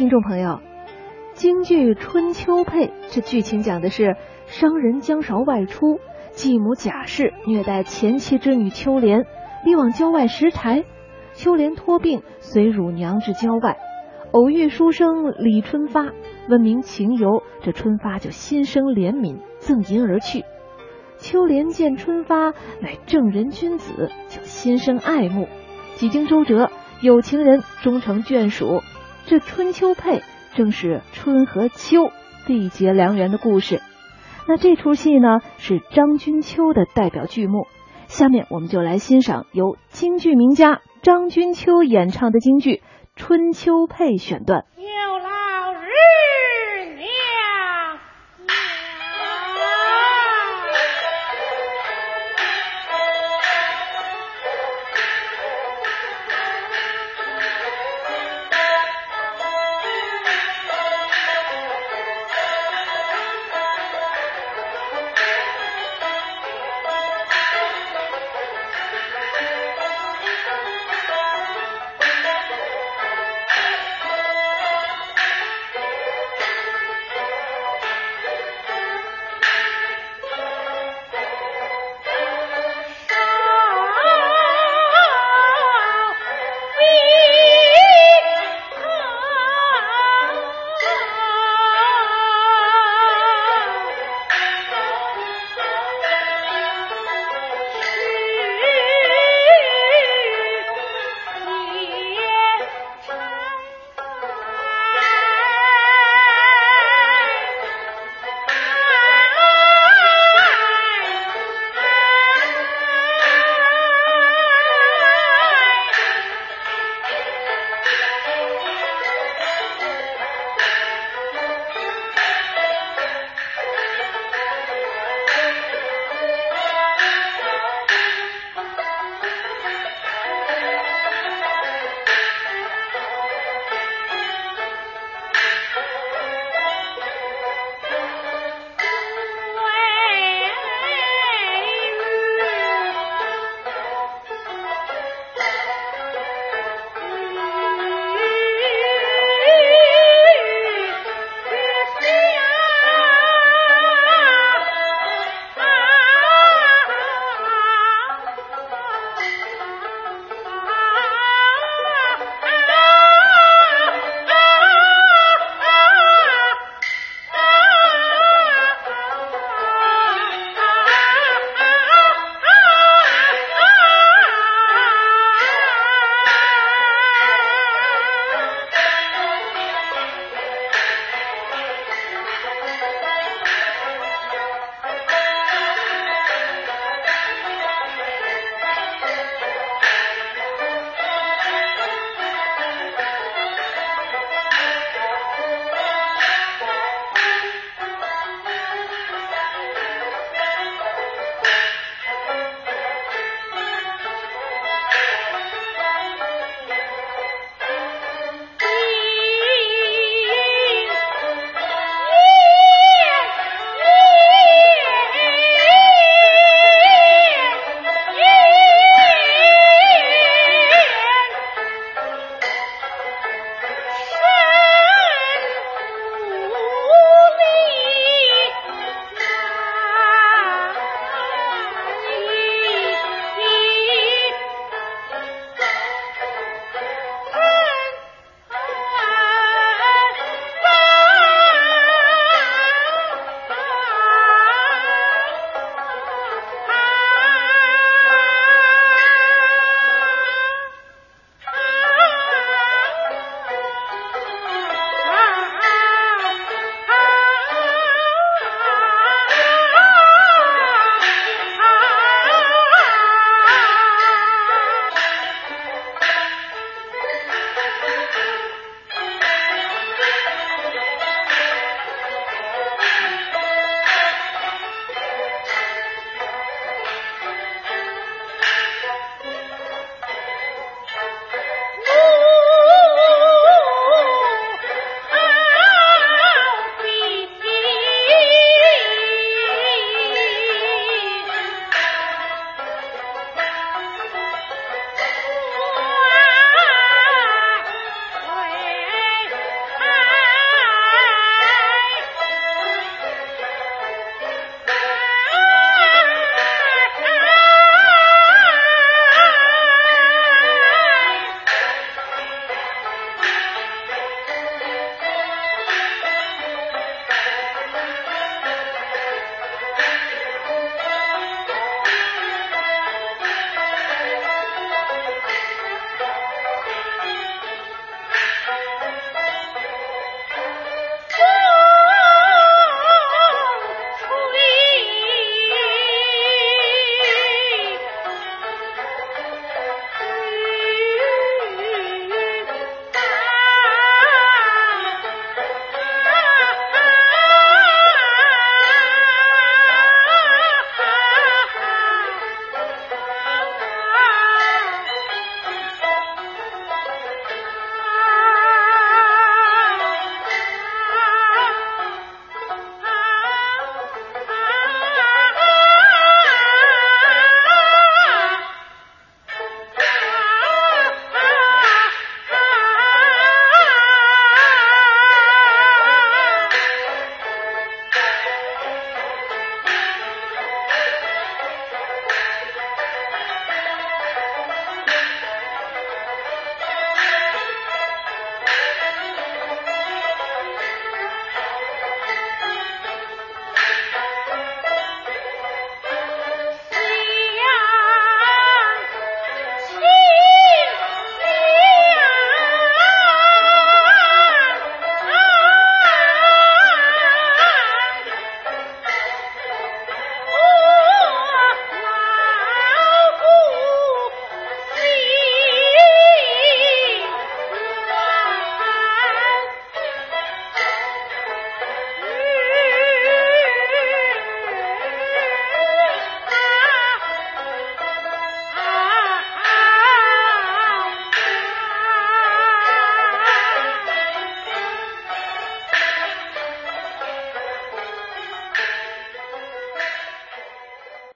听众朋友，京剧《春秋配》这剧情讲的是商人姜韶外出，继母贾氏虐待前妻之女秋莲，逼往郊外拾柴。秋莲托病随乳娘至郊外，偶遇书生李春发，问明情由，这春发就心生怜悯，赠银而去。秋莲见春发乃正人君子，就心生爱慕。几经周折，有情人终成眷属。这春秋配正是春和秋缔结良缘的故事。那这出戏呢，是张君秋的代表剧目。下面我们就来欣赏由京剧名家张君秋演唱的京剧《春秋配》选段。有老人